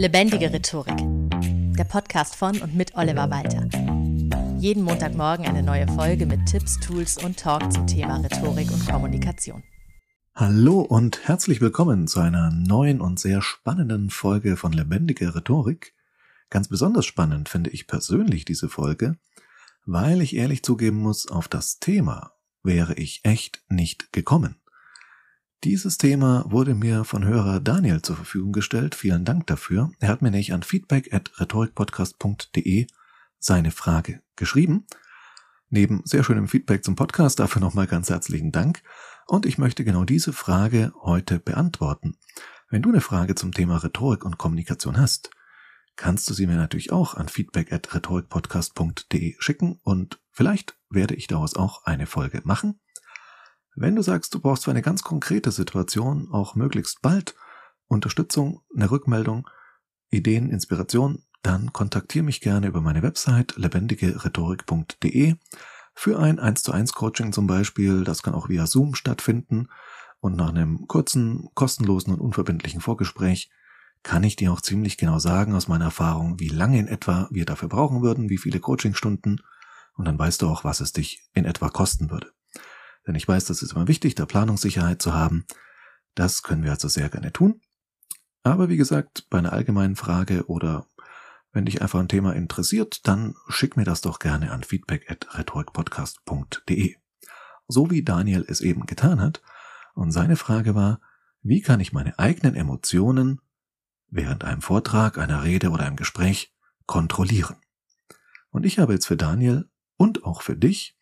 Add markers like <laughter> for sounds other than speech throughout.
Lebendige Rhetorik. Der Podcast von und mit Oliver Walter. Jeden Montagmorgen eine neue Folge mit Tipps, Tools und Talk zum Thema Rhetorik und Kommunikation. Hallo und herzlich willkommen zu einer neuen und sehr spannenden Folge von Lebendige Rhetorik. Ganz besonders spannend finde ich persönlich diese Folge, weil ich ehrlich zugeben muss, auf das Thema wäre ich echt nicht gekommen. Dieses Thema wurde mir von Hörer Daniel zur Verfügung gestellt. Vielen Dank dafür. Er hat mir nämlich an feedback at rhetorikpodcast.de seine Frage geschrieben. Neben sehr schönem Feedback zum Podcast dafür nochmal ganz herzlichen Dank. Und ich möchte genau diese Frage heute beantworten. Wenn du eine Frage zum Thema Rhetorik und Kommunikation hast, kannst du sie mir natürlich auch an feedback at rhetorikpodcast.de schicken und vielleicht werde ich daraus auch eine Folge machen. Wenn du sagst, du brauchst für eine ganz konkrete Situation auch möglichst bald Unterstützung, eine Rückmeldung, Ideen, Inspiration, dann kontaktiere mich gerne über meine Website lebendigerhetorik.de für ein 1 zu 1 Coaching zum Beispiel. Das kann auch via Zoom stattfinden. Und nach einem kurzen, kostenlosen und unverbindlichen Vorgespräch kann ich dir auch ziemlich genau sagen aus meiner Erfahrung, wie lange in etwa wir dafür brauchen würden, wie viele Coachingstunden. Und dann weißt du auch, was es dich in etwa kosten würde. Denn ich weiß, das ist immer wichtig, da Planungssicherheit zu haben. Das können wir also sehr gerne tun. Aber wie gesagt, bei einer allgemeinen Frage oder wenn dich einfach ein Thema interessiert, dann schick mir das doch gerne an feedback at rhetorikpodcast.de. So wie Daniel es eben getan hat. Und seine Frage war, wie kann ich meine eigenen Emotionen während einem Vortrag, einer Rede oder einem Gespräch kontrollieren? Und ich habe jetzt für Daniel und auch für dich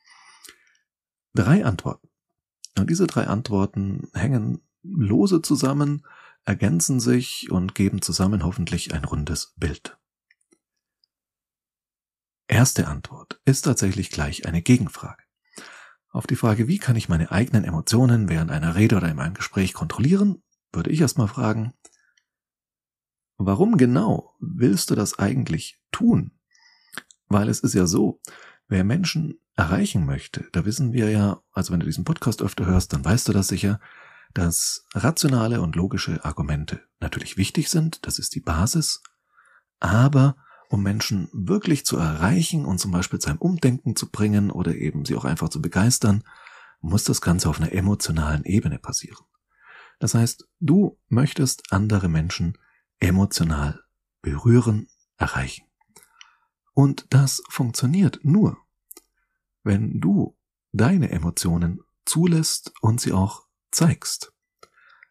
drei Antworten. Und diese drei Antworten hängen lose zusammen, ergänzen sich und geben zusammen hoffentlich ein rundes Bild. Erste Antwort ist tatsächlich gleich eine Gegenfrage. Auf die Frage, wie kann ich meine eigenen Emotionen während einer Rede oder in einem Gespräch kontrollieren, würde ich erstmal fragen, warum genau willst du das eigentlich tun? Weil es ist ja so, wer Menschen erreichen möchte, da wissen wir ja, also wenn du diesen Podcast öfter hörst, dann weißt du das sicher, dass rationale und logische Argumente natürlich wichtig sind, das ist die Basis, aber um Menschen wirklich zu erreichen und zum Beispiel zu einem Umdenken zu bringen oder eben sie auch einfach zu begeistern, muss das Ganze auf einer emotionalen Ebene passieren. Das heißt, du möchtest andere Menschen emotional berühren, erreichen. Und das funktioniert nur, wenn du deine Emotionen zulässt und sie auch zeigst.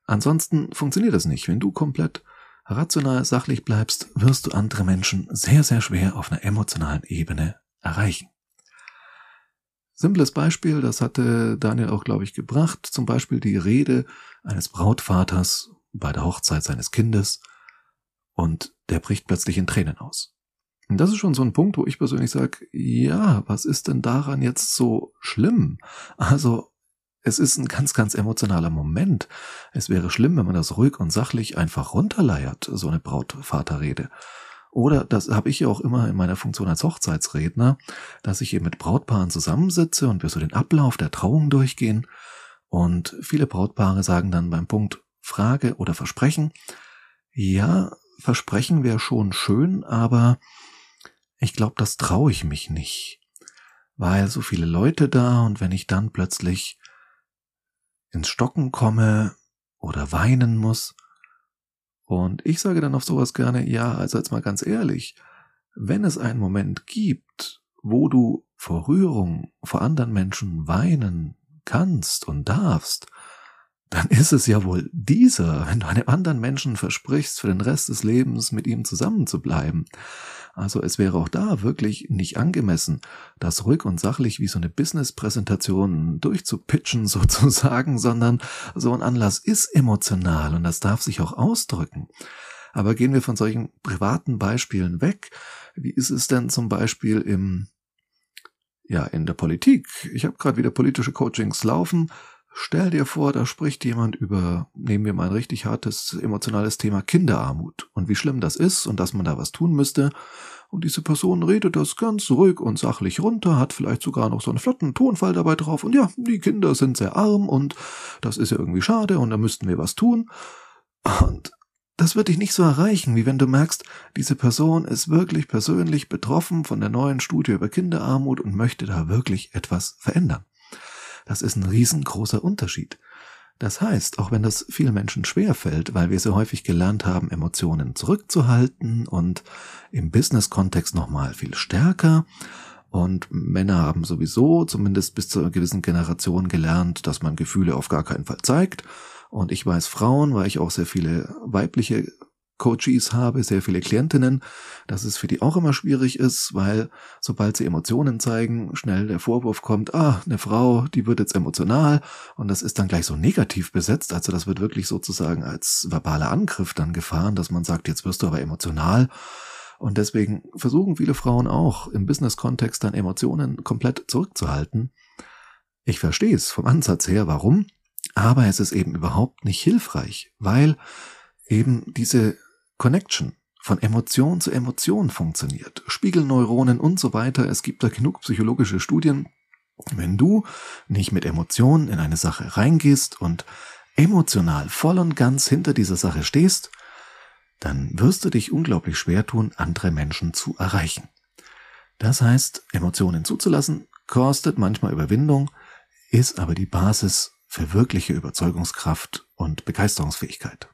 Ansonsten funktioniert das nicht. Wenn du komplett rational sachlich bleibst, wirst du andere Menschen sehr, sehr schwer auf einer emotionalen Ebene erreichen. Simples Beispiel, das hatte Daniel auch, glaube ich, gebracht, zum Beispiel die Rede eines Brautvaters bei der Hochzeit seines Kindes und der bricht plötzlich in Tränen aus. Und das ist schon so ein Punkt, wo ich persönlich sage, ja, was ist denn daran jetzt so schlimm? Also, es ist ein ganz, ganz emotionaler Moment. Es wäre schlimm, wenn man das ruhig und sachlich einfach runterleiert, so eine Brautvaterrede. Oder das habe ich ja auch immer in meiner Funktion als Hochzeitsredner, dass ich eben mit Brautpaaren zusammensitze und wir so den Ablauf der Trauung durchgehen. Und viele Brautpaare sagen dann beim Punkt Frage oder Versprechen, ja, Versprechen wäre schon schön, aber ich glaube, das traue ich mich nicht, weil so viele Leute da und wenn ich dann plötzlich ins Stocken komme oder weinen muss, und ich sage dann auf sowas gerne, ja, also jetzt mal ganz ehrlich, wenn es einen Moment gibt, wo du vor Rührung vor anderen Menschen weinen kannst und darfst, dann ist es ja wohl dieser, wenn du einem anderen Menschen versprichst, für den Rest des Lebens mit ihm zusammen zu bleiben. Also es wäre auch da wirklich nicht angemessen, das ruhig und sachlich wie so eine Business-Präsentation durchzupitchen <laughs> sozusagen, sondern so ein Anlass ist emotional und das darf sich auch ausdrücken. Aber gehen wir von solchen privaten Beispielen weg. Wie ist es denn zum Beispiel im, ja, in der Politik? Ich habe gerade wieder politische Coachings laufen. Stell dir vor, da spricht jemand über, nehmen wir mal ein richtig hartes emotionales Thema Kinderarmut und wie schlimm das ist und dass man da was tun müsste. Und diese Person redet das ganz ruhig und sachlich runter, hat vielleicht sogar noch so einen flotten Tonfall dabei drauf. Und ja, die Kinder sind sehr arm und das ist ja irgendwie schade und da müssten wir was tun. Und das wird dich nicht so erreichen, wie wenn du merkst, diese Person ist wirklich persönlich betroffen von der neuen Studie über Kinderarmut und möchte da wirklich etwas verändern. Das ist ein riesengroßer Unterschied. Das heißt, auch wenn das vielen Menschen schwer fällt, weil wir so häufig gelernt haben, Emotionen zurückzuhalten und im Business-Kontext nochmal viel stärker, und Männer haben sowieso, zumindest bis zu einer gewissen Generation, gelernt, dass man Gefühle auf gar keinen Fall zeigt. Und ich weiß Frauen, weil ich auch sehr viele weibliche Coaches habe, sehr viele Klientinnen, dass es für die auch immer schwierig ist, weil sobald sie Emotionen zeigen, schnell der Vorwurf kommt, ah, eine Frau, die wird jetzt emotional und das ist dann gleich so negativ besetzt, also das wird wirklich sozusagen als verbaler Angriff dann gefahren, dass man sagt, jetzt wirst du aber emotional und deswegen versuchen viele Frauen auch im Business-Kontext dann Emotionen komplett zurückzuhalten. Ich verstehe es vom Ansatz her, warum, aber es ist eben überhaupt nicht hilfreich, weil eben diese Connection von Emotion zu Emotion funktioniert. Spiegelneuronen und so weiter. Es gibt da genug psychologische Studien. Wenn du nicht mit Emotionen in eine Sache reingehst und emotional voll und ganz hinter dieser Sache stehst, dann wirst du dich unglaublich schwer tun, andere Menschen zu erreichen. Das heißt, Emotionen zuzulassen kostet manchmal Überwindung, ist aber die Basis für wirkliche Überzeugungskraft und Begeisterungsfähigkeit.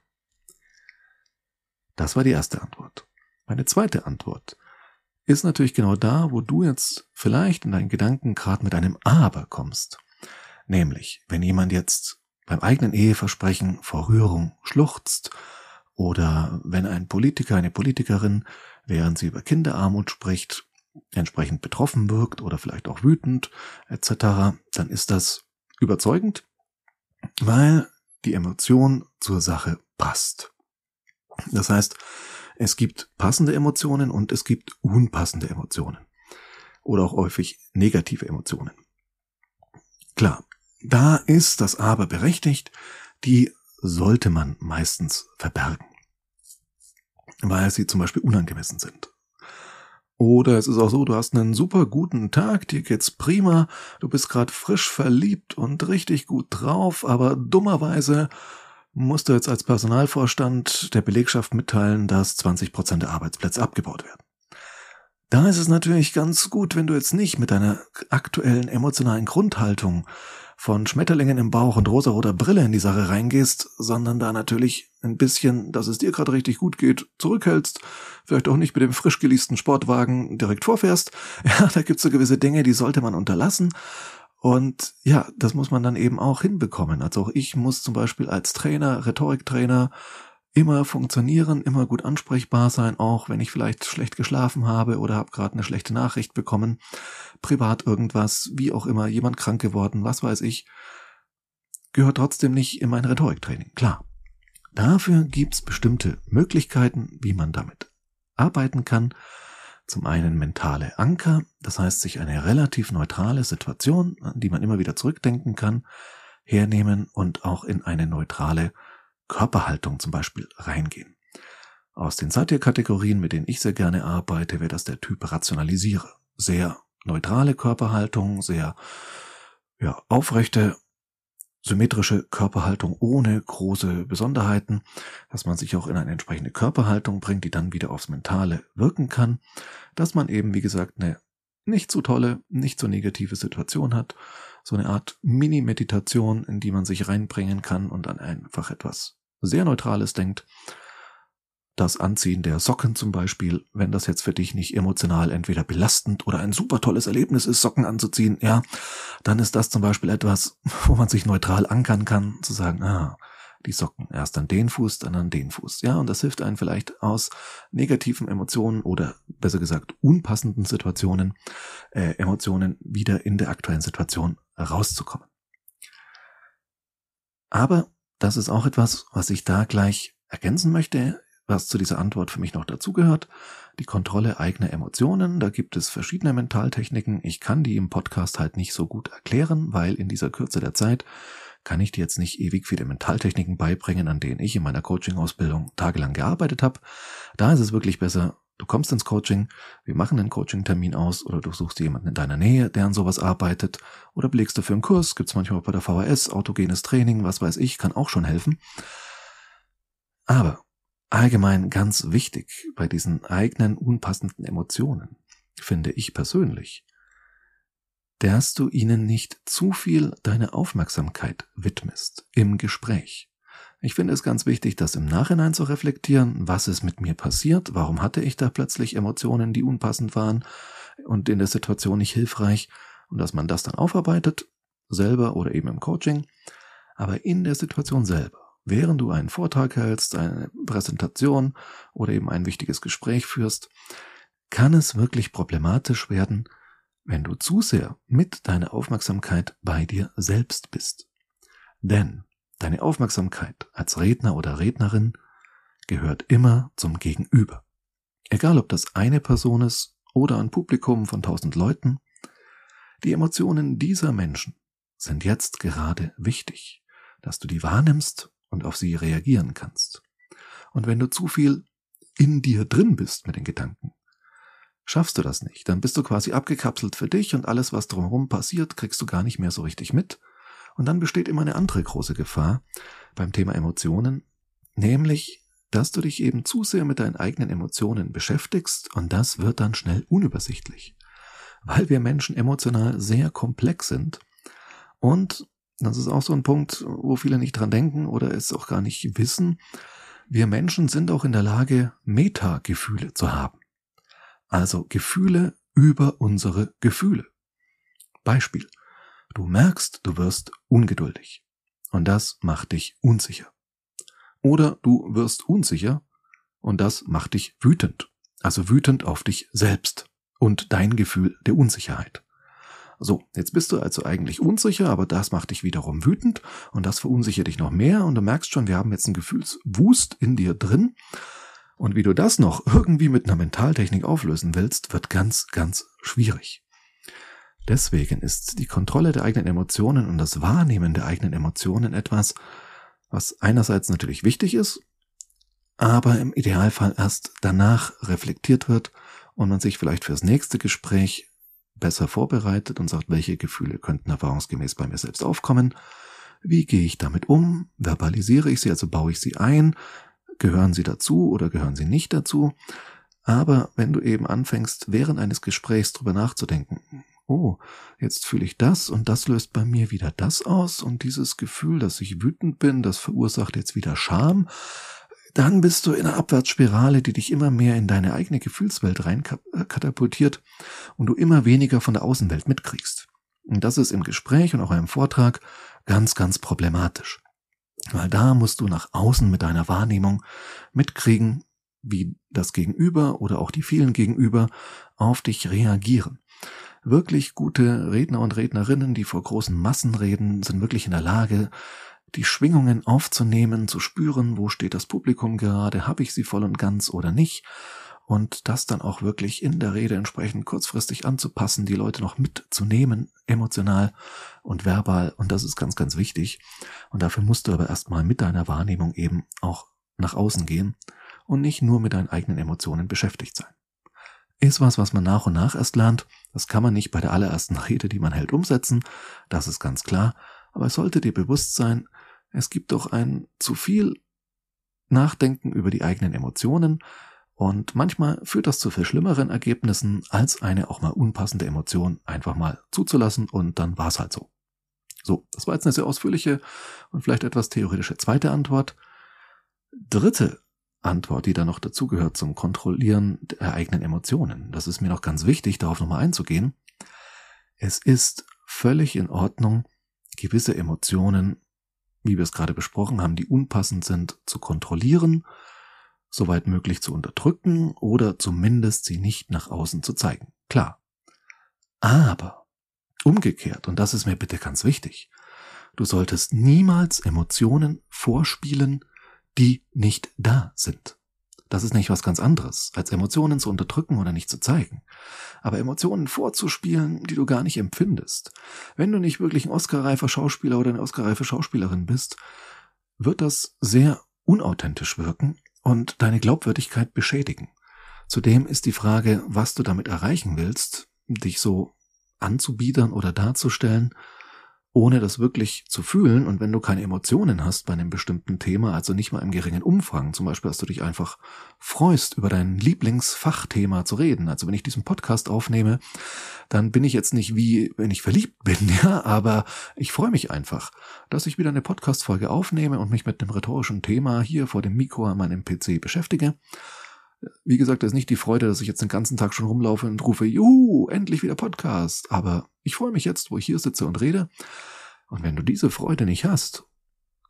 Das war die erste Antwort. Meine zweite Antwort ist natürlich genau da, wo du jetzt vielleicht in deinen Gedanken gerade mit einem Aber kommst. Nämlich, wenn jemand jetzt beim eigenen Eheversprechen vor Rührung schluchzt oder wenn ein Politiker, eine Politikerin, während sie über Kinderarmut spricht, entsprechend betroffen wirkt oder vielleicht auch wütend etc., dann ist das überzeugend, weil die Emotion zur Sache passt. Das heißt, es gibt passende Emotionen und es gibt unpassende Emotionen. Oder auch häufig negative Emotionen. Klar, da ist das Aber berechtigt, die sollte man meistens verbergen. Weil sie zum Beispiel unangemessen sind. Oder es ist auch so, du hast einen super guten Tag, dir geht's prima, du bist gerade frisch verliebt und richtig gut drauf, aber dummerweise musst du jetzt als Personalvorstand der Belegschaft mitteilen, dass 20 Prozent der Arbeitsplätze abgebaut werden. Da ist es natürlich ganz gut, wenn du jetzt nicht mit deiner aktuellen emotionalen Grundhaltung von Schmetterlingen im Bauch und rosaroter Brille in die Sache reingehst, sondern da natürlich ein bisschen, dass es dir gerade richtig gut geht, zurückhältst, vielleicht auch nicht mit dem frisch geleasten Sportwagen direkt vorfährst. <laughs> Ja, da gibt's so gewisse Dinge, die sollte man unterlassen und ja, das muss man dann eben auch hinbekommen. Also auch ich muss zum Beispiel als Trainer, Rhetoriktrainer, immer funktionieren, immer gut ansprechbar sein, auch wenn ich vielleicht schlecht geschlafen habe oder habe gerade eine schlechte Nachricht bekommen, privat irgendwas, wie auch immer, jemand krank geworden, was weiß ich, gehört trotzdem nicht in mein Rhetoriktraining. Klar. Dafür gibt's bestimmte Möglichkeiten, wie man damit arbeiten kann. Zum einen mentale Anker, das heißt sich eine relativ neutrale Situation, an die man immer wieder zurückdenken kann, hernehmen und auch in eine neutrale Körperhaltung zum Beispiel reingehen. Aus den Satir-Kategorien, mit denen ich sehr gerne arbeite, wäre das der Typ Rationalisiere. Sehr neutrale Körperhaltung, sehr ja, aufrechte symmetrische Körperhaltung ohne große Besonderheiten, dass man sich auch in eine entsprechende Körperhaltung bringt, die dann wieder aufs Mentale wirken kann, dass man eben, wie gesagt, eine nicht so tolle, nicht so negative Situation hat, so eine Art Mini-Meditation, in die man sich reinbringen kann und dann einfach etwas sehr Neutrales denkt. Das Anziehen der Socken zum Beispiel, wenn das jetzt für dich nicht emotional entweder belastend oder ein super tolles Erlebnis ist, Socken anzuziehen, ja, dann ist das zum Beispiel etwas, <laughs> wo man sich neutral ankern kann, zu sagen, ah, die Socken erst an den Fuß, dann an den Fuß, ja, und das hilft einem vielleicht aus negativen Emotionen oder besser gesagt unpassenden Situationen, äh, Emotionen wieder in der aktuellen Situation rauszukommen. Aber das ist auch etwas, was ich da gleich ergänzen möchte was zu dieser Antwort für mich noch dazugehört. Die Kontrolle eigener Emotionen. Da gibt es verschiedene Mentaltechniken. Ich kann die im Podcast halt nicht so gut erklären, weil in dieser Kürze der Zeit kann ich dir jetzt nicht ewig viele Mentaltechniken beibringen, an denen ich in meiner Coaching-Ausbildung tagelang gearbeitet habe. Da ist es wirklich besser, du kommst ins Coaching, wir machen einen Coaching-Termin aus oder du suchst jemanden in deiner Nähe, der an sowas arbeitet oder belegst du für einen Kurs, gibt's manchmal bei der VHS, autogenes Training, was weiß ich, kann auch schon helfen. Aber allgemein ganz wichtig bei diesen eigenen unpassenden Emotionen, finde ich persönlich, dass du ihnen nicht zu viel deine Aufmerksamkeit widmest im Gespräch. Ich finde es ganz wichtig, das im Nachhinein zu reflektieren, was ist mit mir passiert, warum hatte ich da plötzlich Emotionen, die unpassend waren und in der Situation nicht hilfreich? Und dass man das dann aufarbeitet, selber oder eben im Coaching, aber in der Situation selber, während du einen Vortrag hältst, eine Präsentation oder eben ein wichtiges Gespräch führst, kann es wirklich problematisch werden, wenn du zu sehr mit deiner Aufmerksamkeit bei dir selbst bist. Denn deine Aufmerksamkeit als Redner oder Rednerin gehört immer zum Gegenüber. Egal ob das eine Person ist oder ein Publikum von tausend Leuten, die Emotionen dieser Menschen sind jetzt gerade wichtig, dass du die wahrnimmst und auf sie reagieren kannst. Und wenn du zu viel in dir drin bist mit den Gedanken, Schaffst du das nicht, dann bist du quasi abgekapselt für dich und alles, was drumherum passiert, kriegst du gar nicht mehr so richtig mit. Und dann besteht immer eine andere große Gefahr beim Thema Emotionen, nämlich, dass du dich eben zu sehr mit deinen eigenen Emotionen beschäftigst und das wird dann schnell unübersichtlich. Weil wir Menschen emotional sehr komplex sind und das ist auch so ein Punkt, wo viele nicht dran denken oder es auch gar nicht wissen. Wir Menschen sind auch in der Lage, Metagefühle zu haben also Gefühle über unsere Gefühle. Beispiel. Du merkst, du wirst ungeduldig. Und das macht dich unsicher. Oder du wirst unsicher und das macht dich wütend. Also wütend auf dich selbst und dein Gefühl der Unsicherheit. So, jetzt bist du also eigentlich unsicher, aber das macht dich wiederum wütend und das verunsichert dich noch mehr und du merkst schon, wir haben jetzt einen Gefühlswust in dir drin und wie du das noch irgendwie mit einer Mentaltechnik auflösen willst, wird ganz, ganz schwierig. Deswegen ist die Kontrolle der eigenen Emotionen und das Wahrnehmen der eigenen Emotionen etwas, was einerseits natürlich wichtig ist, aber im Idealfall erst danach reflektiert wird und man sich vielleicht fürs nächste Gespräch besser vorbereitet und sagt, welche Gefühle könnten erfahrungsgemäß bei mir selbst aufkommen, wie gehe ich damit um, verbalisiere ich sie, also baue ich sie ein, Gehören sie dazu oder gehören sie nicht dazu? Aber wenn du eben anfängst, während eines Gesprächs drüber nachzudenken, oh, jetzt fühle ich das und das löst bei mir wieder das aus und dieses Gefühl, dass ich wütend bin, das verursacht jetzt wieder Scham, dann bist du in einer Abwärtsspirale, die dich immer mehr in deine eigene Gefühlswelt rein katapultiert und du immer weniger von der Außenwelt mitkriegst. Und das ist im Gespräch und auch im Vortrag ganz, ganz problematisch. Weil da musst du nach außen mit deiner Wahrnehmung mitkriegen, wie das Gegenüber oder auch die vielen Gegenüber auf dich reagieren. Wirklich gute Redner und Rednerinnen, die vor großen Massen reden, sind wirklich in der Lage, die Schwingungen aufzunehmen, zu spüren, wo steht das Publikum gerade, habe ich sie voll und ganz oder nicht und das dann auch wirklich in der Rede entsprechend kurzfristig anzupassen, die Leute noch mitzunehmen, emotional und verbal. Und das ist ganz, ganz wichtig. Und dafür musst du aber erstmal mit deiner Wahrnehmung eben auch nach außen gehen und nicht nur mit deinen eigenen Emotionen beschäftigt sein. Ist was, was man nach und nach erst lernt. Das kann man nicht bei der allerersten <laughs> Rede, die man hält, umsetzen. Das ist ganz klar. Aber es sollte dir bewusst sein, es gibt doch ein zu viel Nachdenken über die eigenen Emotionen und manchmal führt das zu viel schlimmeren Ergebnissen, als eine auch mal unpassende Emotion einfach mal zuzulassen und dann war es halt so. So, das war jetzt eine sehr ausführliche und vielleicht etwas theoretische zweite Antwort. Dritte Antwort, die da noch dazugehört zum Kontrollieren der eigenen Emotionen. Das ist mir noch ganz wichtig, darauf nochmal einzugehen. Es ist völlig in Ordnung, gewisse Emotionen, wie wir es gerade besprochen haben, die unpassend sind, zu kontrollieren soweit möglich zu unterdrücken oder zumindest sie nicht nach außen zu zeigen. Klar. Aber umgekehrt, und das ist mir bitte ganz wichtig, du solltest niemals Emotionen vorspielen, die nicht da sind. Das ist nicht was ganz anderes, als Emotionen zu unterdrücken oder nicht zu zeigen. Aber Emotionen vorzuspielen, die du gar nicht empfindest. Wenn du nicht wirklich ein Oscar-reifer Schauspieler oder eine Oscar-reife Schauspielerin bist, wird das sehr unauthentisch wirken und deine Glaubwürdigkeit beschädigen. Zudem ist die Frage, was du damit erreichen willst, dich so anzubiedern oder darzustellen, ohne das wirklich zu fühlen. Und wenn du keine Emotionen hast bei einem bestimmten Thema, also nicht mal im geringen Umfang, zum Beispiel, dass du dich einfach freust, über dein Lieblingsfachthema zu reden. Also wenn ich diesen Podcast aufnehme, dann bin ich jetzt nicht wie, wenn ich verliebt bin, <laughs> ja, aber ich freue mich einfach, dass ich wieder eine Podcast-Folge aufnehme und mich mit einem rhetorischen Thema hier vor dem Mikro an meinem PC beschäftige. Wie gesagt, das ist nicht die Freude, dass ich jetzt den ganzen Tag schon rumlaufe und rufe, juhu, endlich wieder Podcast. Aber ich freue mich jetzt, wo ich hier sitze und rede. Und wenn du diese Freude nicht hast,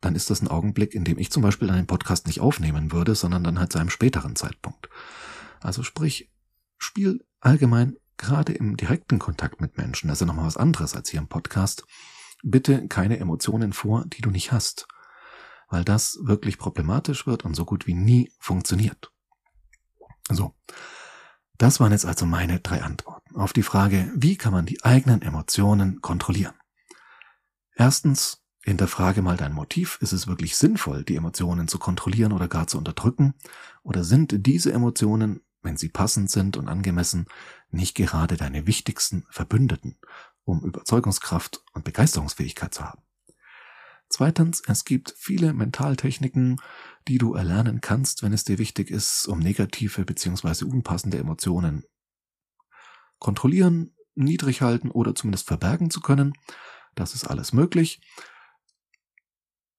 dann ist das ein Augenblick, in dem ich zum Beispiel einen Podcast nicht aufnehmen würde, sondern dann halt zu einem späteren Zeitpunkt. Also sprich, spiel allgemein gerade im direkten Kontakt mit Menschen, das ist ja nochmal was anderes als hier im Podcast, bitte keine Emotionen vor, die du nicht hast, weil das wirklich problematisch wird und so gut wie nie funktioniert. So. Das waren jetzt also meine drei Antworten auf die Frage, wie kann man die eigenen Emotionen kontrollieren? Erstens, hinterfrage mal dein Motiv. Ist es wirklich sinnvoll, die Emotionen zu kontrollieren oder gar zu unterdrücken? Oder sind diese Emotionen, wenn sie passend sind und angemessen, nicht gerade deine wichtigsten Verbündeten, um Überzeugungskraft und Begeisterungsfähigkeit zu haben? Zweitens, es gibt viele Mentaltechniken, die du erlernen kannst, wenn es dir wichtig ist, um negative bzw. unpassende Emotionen kontrollieren, niedrig halten oder zumindest verbergen zu können. Das ist alles möglich.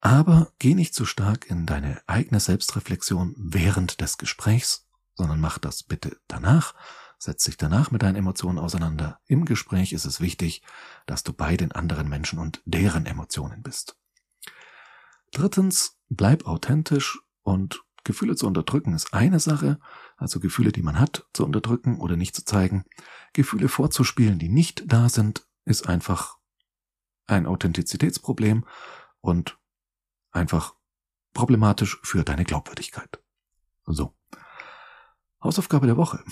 Aber geh nicht zu stark in deine eigene Selbstreflexion während des Gesprächs, sondern mach das bitte danach. Setz dich danach mit deinen Emotionen auseinander. Im Gespräch ist es wichtig, dass du bei den anderen Menschen und deren Emotionen bist. Drittens, bleib authentisch und Gefühle zu unterdrücken ist eine Sache, also Gefühle, die man hat, zu unterdrücken oder nicht zu zeigen. Gefühle vorzuspielen, die nicht da sind, ist einfach ein Authentizitätsproblem und einfach problematisch für deine Glaubwürdigkeit. So. Hausaufgabe der Woche.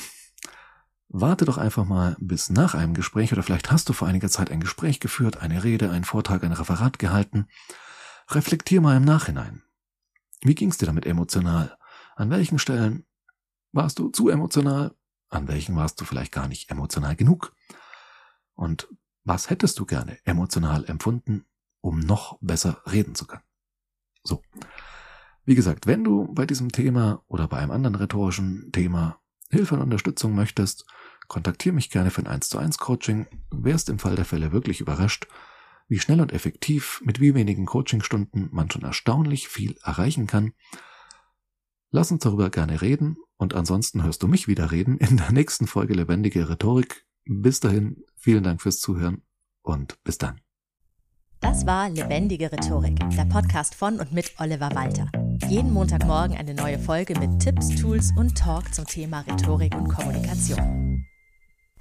Warte doch einfach mal bis nach einem Gespräch oder vielleicht hast du vor einiger Zeit ein Gespräch geführt, eine Rede, einen Vortrag, ein Referat gehalten Reflektier mal im Nachhinein. Wie ging's dir damit emotional? An welchen Stellen warst du zu emotional? An welchen warst du vielleicht gar nicht emotional genug? Und was hättest du gerne emotional empfunden, um noch besser reden zu können? So. Wie gesagt, wenn du bei diesem Thema oder bei einem anderen rhetorischen Thema Hilfe und Unterstützung möchtest, kontaktiere mich gerne für ein 1 zu 1 Coaching. Wärst im Fall der Fälle wirklich überrascht, wie schnell und effektiv mit wie wenigen Coachingstunden man schon erstaunlich viel erreichen kann. Lass uns darüber gerne reden und ansonsten hörst du mich wieder reden in der nächsten Folge Lebendige Rhetorik. Bis dahin, vielen Dank fürs Zuhören und bis dann. Das war Lebendige Rhetorik, der Podcast von und mit Oliver Walter. Jeden Montagmorgen eine neue Folge mit Tipps, Tools und Talk zum Thema Rhetorik und Kommunikation.